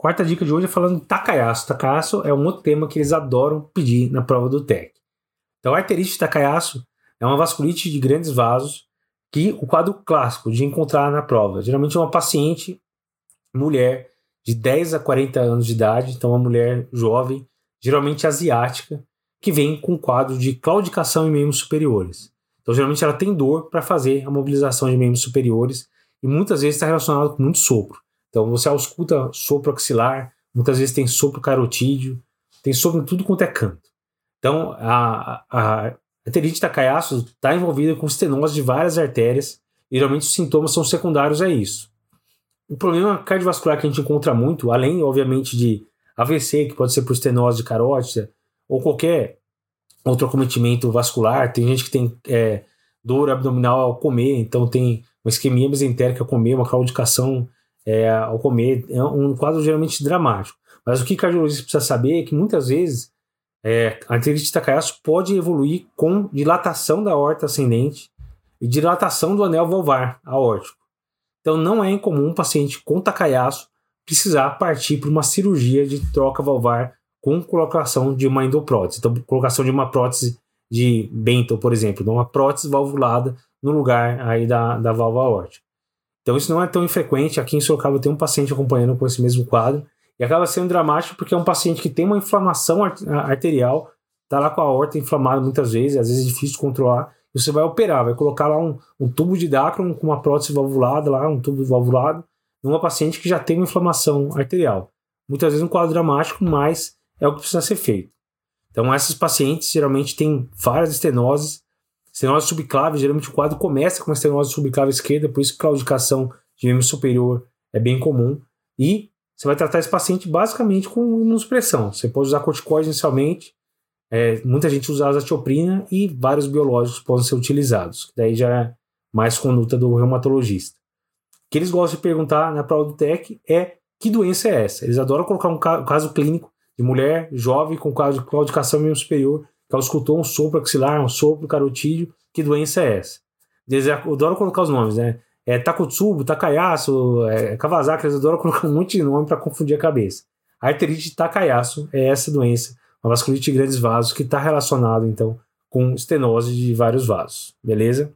Quarta dica de hoje é falando de Takayasu. Takayasu é um outro tema que eles adoram pedir na prova do TEC. Então, a arterite de Takayasu é uma vasculite de grandes vasos que o quadro clássico de encontrar na prova. Geralmente é uma paciente mulher de 10 a 40 anos de idade, então uma mulher jovem, geralmente asiática, que vem com quadro de claudicação em membros superiores. Então, geralmente ela tem dor para fazer a mobilização de membros superiores e muitas vezes está relacionado com muito sopro. Então você ausculta sopro axilar, muitas vezes tem sopro carotídeo, tem sopro em tudo quanto é canto. Então a, a, a arterite está envolvida com estenose de várias artérias, e geralmente os sintomas são secundários a isso. O problema cardiovascular que a gente encontra muito, além obviamente de AVC, que pode ser por estenose de carótida, ou qualquer outro acometimento vascular, tem gente que tem é, dor abdominal ao comer, então tem uma isquemia mesentérica ao comer, uma claudicação é, ao comer, é um quadro geralmente dramático. Mas o que o cardiologista precisa saber é que muitas vezes é, a arterite Takayasu pode evoluir com dilatação da horta ascendente e dilatação do anel valvar aórtico. Então não é incomum um paciente com Takayasu precisar partir para uma cirurgia de troca valvar com colocação de uma endoprótese. Então, colocação de uma prótese de Bento, por exemplo, uma prótese valvulada no lugar aí da, da válvula aórtica. Então isso não é tão infrequente. Aqui em Sorocaba tem um paciente acompanhando com esse mesmo quadro e acaba sendo dramático porque é um paciente que tem uma inflamação arterial, tá lá com a aorta inflamada muitas vezes, às vezes é difícil de controlar. E você vai operar, vai colocar lá um, um tubo de dacron com uma prótese valvulada lá, um tubo valvulado, numa paciente que já tem uma inflamação arterial. Muitas vezes um quadro dramático, mas é o que precisa ser feito. Então essas pacientes geralmente têm várias estenoses, Estenose subclave, geralmente o quadro começa com uma estenose subclave esquerda, por isso que claudicação de membro superior é bem comum. E você vai tratar esse paciente basicamente com imunossupressão. Você pode usar corticoide inicialmente, é, muita gente usa azatioprina e vários biológicos podem ser utilizados. Daí já é mais conduta do reumatologista. O que eles gostam de perguntar na prova do TEC é que doença é essa? Eles adoram colocar um caso clínico de mulher jovem com quadro de claudicação membro superior ela escutou um sopro axilar, um sopro carotídeo, que doença é essa? Eles adoram colocar os nomes, né? É Takotsubo, Takayasu, é, Kawasaki, eles adoram colocar um monte de nome para confundir a cabeça. A arterite Takayasu é essa doença, uma vasculite de grandes vasos, que está relacionado, então, com estenose de vários vasos, beleza?